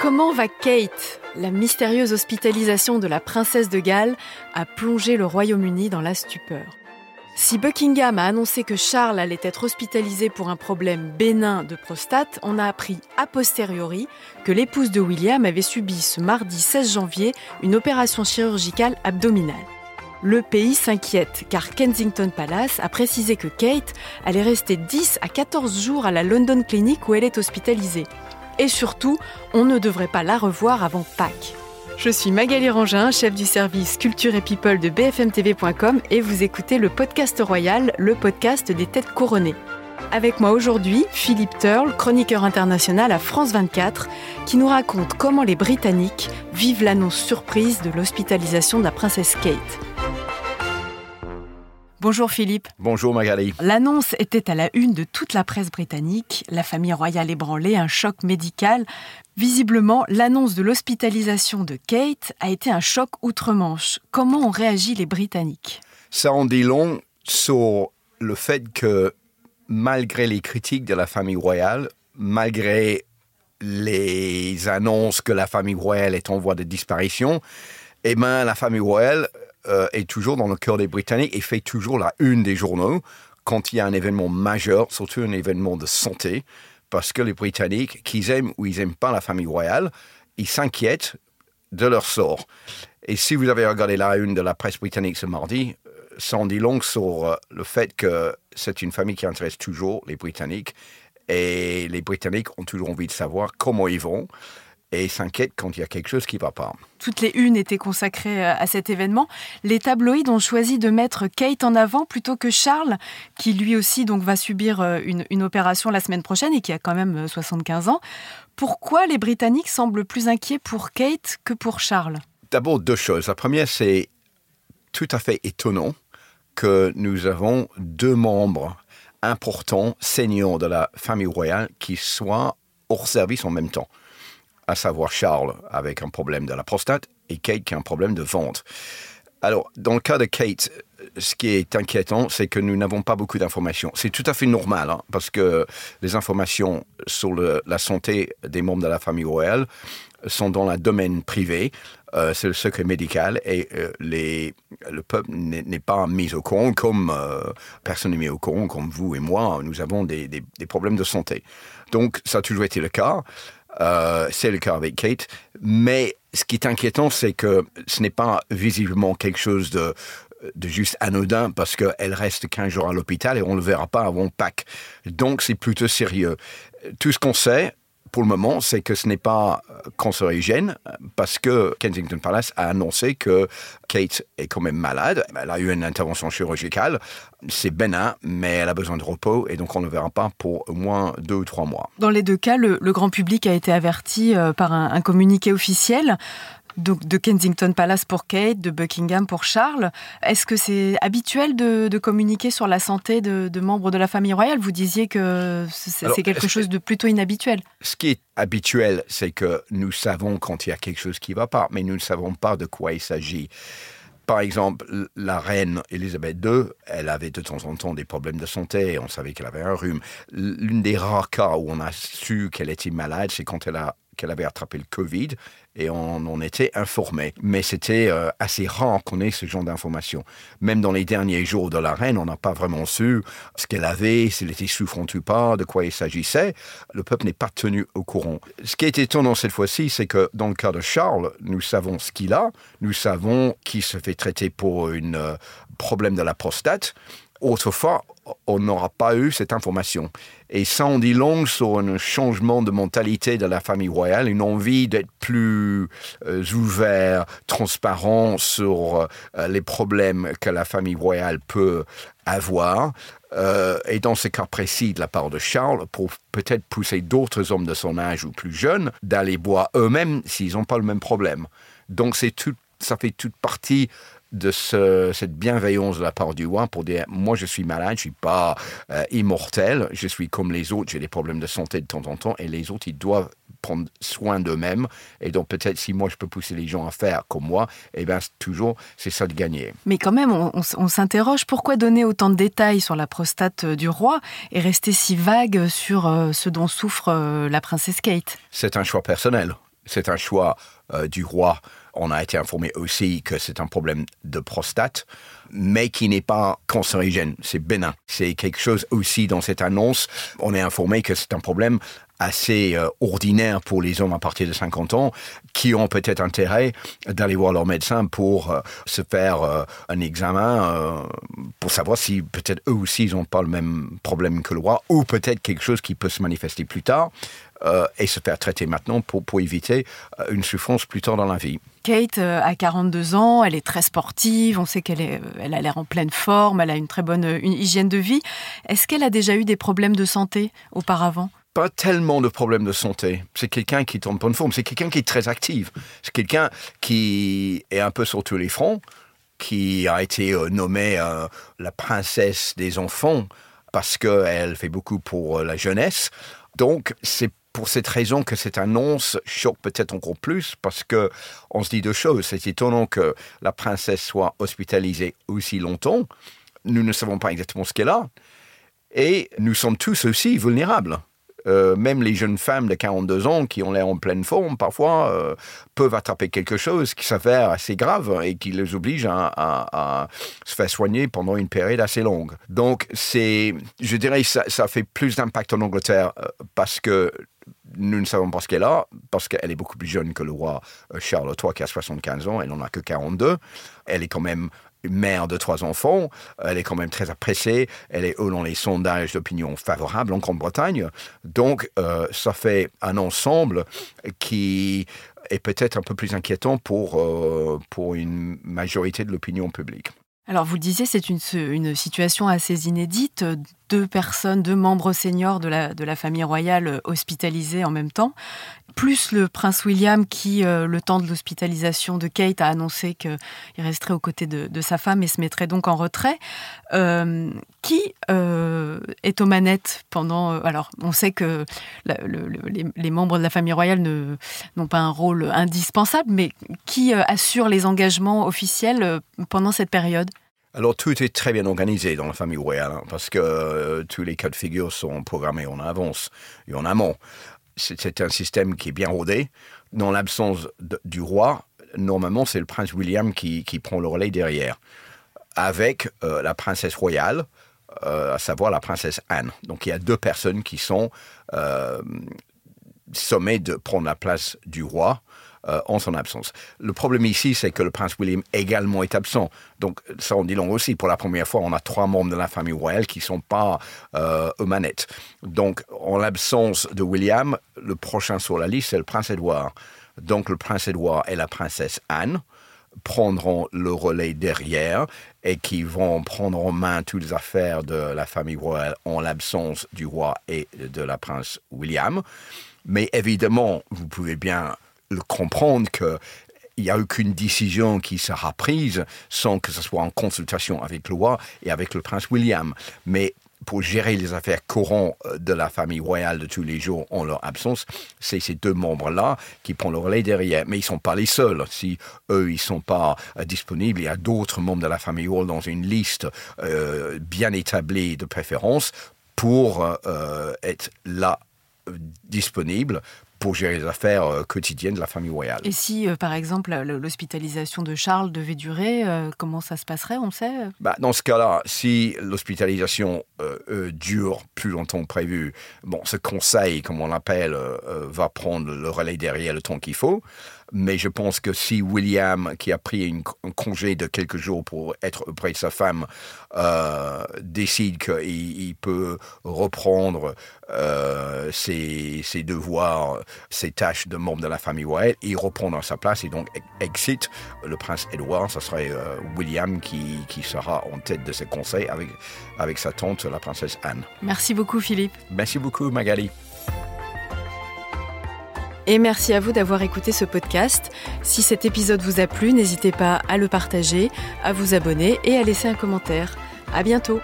Comment va Kate La mystérieuse hospitalisation de la princesse de Galles a plongé le Royaume-Uni dans la stupeur? Si Buckingham a annoncé que Charles allait être hospitalisé pour un problème bénin de prostate, on a appris a posteriori que l'épouse de William avait subi ce mardi 16 janvier une opération chirurgicale abdominale. Le pays s'inquiète car Kensington Palace a précisé que Kate allait rester 10 à 14 jours à la London Clinic où elle est hospitalisée. Et surtout, on ne devrait pas la revoir avant Pâques. Je suis Magali Rangin, chef du service Culture et People de bfmtv.com et vous écoutez le podcast royal, le podcast des têtes couronnées. Avec moi aujourd'hui, Philippe Turle, chroniqueur international à France 24, qui nous raconte comment les Britanniques vivent l'annonce surprise de l'hospitalisation de la princesse Kate. Bonjour Philippe. Bonjour Magali. L'annonce était à la une de toute la presse britannique, la famille royale ébranlée, un choc médical. Visiblement, l'annonce de l'hospitalisation de Kate a été un choc outre-Manche. Comment ont réagi les Britanniques? Ça en dit long sur le fait que malgré les critiques de la famille royale, malgré les annonces que la famille royale est en voie de disparition, eh ben, la famille royale euh, est toujours dans le cœur des Britanniques et fait toujours la une des journaux quand il y a un événement majeur, surtout un événement de santé, parce que les Britanniques, qu'ils aiment ou ils n'aiment pas la famille royale, ils s'inquiètent de leur sort. Et si vous avez regardé la une de la presse britannique ce mardi, euh, ça en dit long sur euh, le fait que c'est une famille qui intéresse toujours les Britanniques et les Britanniques ont toujours envie de savoir comment ils vont et s'inquiètent quand il y a quelque chose qui ne va pas. Toutes les unes étaient consacrées euh, à cet événement. Les tabloïds ont choisi de mettre Kate en avant plutôt que Charles, qui lui aussi donc va subir euh, une, une opération la semaine prochaine et qui a quand même 75 euh, ans. Pourquoi les Britanniques semblent plus inquiets pour Kate que pour Charles? D'abord deux choses. La première, c'est tout à fait étonnant que nous avons deux membres importants, seniors de la famille royale, qui soient hors service en même temps à savoir Charles avec un problème de la prostate et Kate qui a un problème de ventre. Alors, dans le cas de Kate, ce qui est inquiétant, c'est que nous n'avons pas beaucoup d'informations. C'est tout à fait normal, hein, parce que les informations sur la santé des membres de la famille royale sont dans le domaine privé. Euh, c'est le secret médical et euh, le peuple n'est pas mis au courant comme euh, personne n'est mis au courant, comme vous et moi. Nous avons des problèmes de santé. Donc, ça a toujours été le cas. Euh, c'est le cas avec Kate. Mais ce qui est inquiétant, c'est que ce n'est pas visiblement quelque chose de, de juste anodin parce qu'elle reste 15 jours à l'hôpital et on ne le verra pas avant Pâques. Donc c'est plutôt sérieux. Tout ce qu'on sait, pour le moment, c'est que ce n'est pas cancérigène parce que Kensington Palace a annoncé que Kate est quand même malade. Elle a eu une intervention chirurgicale. C'est bénin, mais elle a besoin de repos et donc on ne verra pas pour au moins deux ou trois mois. Dans les deux cas, le, grand public a été averti euh, par un communiqué officiel donc de Kensington Palace pour Kate, de Buckingham pour Charles. Est-ce que c'est habituel de, de, communiquer sur la santé de, de, membres de la famille royale? Vous disiez que c'est quelque chose de plutôt inhabituel. Ce qui est habituel, c'est que nous savons quand il y a quelque chose qui ne va pas, mais nous ne savons pas de quoi il s'agit. Par exemple, la reine Elisabeth II, elle avait de temps en temps des problèmes de santé, on savait qu'elle avait un rhume. L'une des rares cas où on a su qu'elle était malade, c'est quand elle a qu'elle avait attrapé le Covid et on en était informé. Mais c'était euh, assez rare qu'on ait ce genre d'informations. Même dans les derniers jours de la reine, on n'a pas vraiment su ce qu'elle avait, s'il était souffrante ou pas, de quoi il s'agissait. Le peuple n'est pas tenu au courant. Ce qui est étonnant cette fois-ci, c'est que dans le cas de Charles, nous savons ce qu'il a, nous savons qu'il se fait traiter pour un euh, problème de la prostate. Autrefois, on n'aura pas eu cette information. Et ça en dit long sur un changement de mentalité de la famille royale, une envie d'être plus euh, ouvert, transparent sur euh, les problèmes que la famille royale peut avoir. Euh, et dans ce cas précis de la part de Charles, pour peut-être pousser d'autres hommes de son âge ou plus jeunes d'aller boire eux-mêmes s'ils n'ont pas le même problème. Donc c'est tout, ça fait toute partie de ce, cette bienveillance de la part du roi pour dire moi je suis malade, je suis pas euh, immortel, je suis comme les autres, j'ai des problèmes de santé de temps en temps et les autres ils doivent prendre soin d'eux-mêmes et donc peut-être si moi je peux pousser les gens à faire comme moi, et eh bien toujours c'est ça de gagner. Mais quand même on, on, on s'interroge pourquoi donner autant de détails sur la prostate euh, du roi et rester si vague sur euh, ce dont souffre euh, la princesse Kate? C'est un choix personnel C'est un choix du roi. On a été informé aussi que c'est un problème de prostate, mais qui n'est pas cancérigène. C'est bénin. C'est quelque chose aussi dans cette annonce. On est informé que c'est un problème assez euh, ordinaire pour les hommes à partir de 50 ans qui ont peut-être intérêt d'aller voir leur médecin pour euh, se faire euh, un examen pour savoir si peut-être eux aussi ils n'ont pas le même problème que le roi ou peut-être quelque chose qui peut se manifester plus tard et se faire traiter maintenant pour, éviter une souffrance plus tard dans la vie. Kate a 42 ans, elle est très sportive, on sait qu'elle elle a l'air en pleine forme, elle a une très bonne hygiène de vie. Est-ce qu'elle a déjà eu des problèmes de santé auparavant? Pas tellement de problèmes de santé. C'est quelqu'un qui en bonne forme. C'est quelqu'un qui est très actif. C'est quelqu'un qui est un peu sur tous les fronts, qui a été euh, nommée euh, la princesse des enfants parce qu'elle fait beaucoup pour euh, la jeunesse. Donc, c'est pour cette raison que cette annonce choque peut-être encore plus parce que on se dit deux choses. C'est étonnant que la princesse soit hospitalisée aussi longtemps. Nous ne savons pas exactement ce qu'elle a. Et nous sommes tous aussi vulnérables. Euh, même les jeunes femmes de 42 ans qui ont l'air en pleine forme, parfois, euh, peuvent attraper quelque chose qui s'avère assez grave et qui les oblige à, se faire soigner pendant une période assez longue. Donc, c'est, je dirais, ça, ça fait plus d'impact en Angleterre euh, parce que nous ne savons pas ce qu'elle a, parce qu'elle est beaucoup plus jeune que le roi Charles III qui a 75 ans, elle n'en a que 42. Elle est quand même mère de trois enfants, elle est quand même très appréciée, elle est dans les sondages d'opinion favorables en Grande-Bretagne. Donc, euh, ça fait un ensemble qui est peut-être un peu plus inquiétant pour, euh, pour une majorité de l'opinion publique. Alors vous le disiez, c'est une, une, situation assez inédite deux personnes, deux membres seniors de la, de la famille royale hospitalisés en même temps, plus le prince William qui, euh, le temps de l'hospitalisation de Kate, a annoncé qu'il resterait aux côtés de, sa femme et se mettrait donc en retrait. Euh, qui est aux manettes pendant... alors, on sait que les, membres de la famille royale n'ont pas un rôle indispensable, mais qui assure les engagements officiels pendant cette période? Alors tout est très bien organisé dans la famille royale hein, parce que euh, tous les cas de figure sont programmés en avance et en amont. C'est un système qui est bien rodé. Dans l'absence du roi, normalement c'est le prince William qui, prend le relais derrière, avec euh, la princesse royale, euh, à savoir la princesse Anne. Donc il y a deux personnes qui sont sommées de prendre la place du roi euh, en son absence. Le problème ici, c'est que le prince William également est absent. Donc, ça on dit long aussi. Pour la première fois, on a trois membres de la famille royale qui ne sont pas euh, aux manettes. Donc, en l'absence de William, le prochain sur la liste, c'est le prince Édouard. Donc, le prince Édouard et la princesse Anne prendront le relais derrière et qui vont prendre en main toutes les affaires de la famille royale en l'absence du roi et de la prince William. Mais évidemment, vous pouvez bien le comprendre que il n'y a aucune décision qui sera prise sans que ce soit en consultation avec le roi et avec le prince William. Mais pour gérer les affaires courantes euh, de la famille royale de tous les jours en leur absence, c'est ces deux membres-là qui prennent le relais derrière. Mais ils ne sont pas les seuls. Si eux, ils ne sont pas euh, disponibles, il y a d'autres membres de la famille royale dans une liste euh, bien établie de préférence pour être là disponible pour gérer les affaires euh, quotidiennes de la famille royale. Et si, euh, par exemple, l'hospitalisation de Charles devait durer, euh, comment ça se passerait, on sait bah, Dans ce cas-là, si l'hospitalisation dure plus longtemps que prévu, bon, ce conseil, comme on l'appelle, va prendre le relais derrière le temps qu'il faut. Mais je pense que si William, qui a pris un congé de quelques jours pour être auprès de sa femme, euh, décide qu'il peut reprendre euh, ses, devoirs, ses tâches de membre de la famille royale, il reprend dans sa place et donc excite le prince Édouard. Ce serait euh, William qui, qui, sera en tête de ce conseil avec, avec sa tante, la princesse Anne. Merci beaucoup, Philippe. Merci beaucoup, Magali. Et merci à vous d'avoir écouté ce podcast. Si cet épisode vous a plu, n'hésitez pas à le partager, à vous abonner et à laisser un commentaire. À bientôt!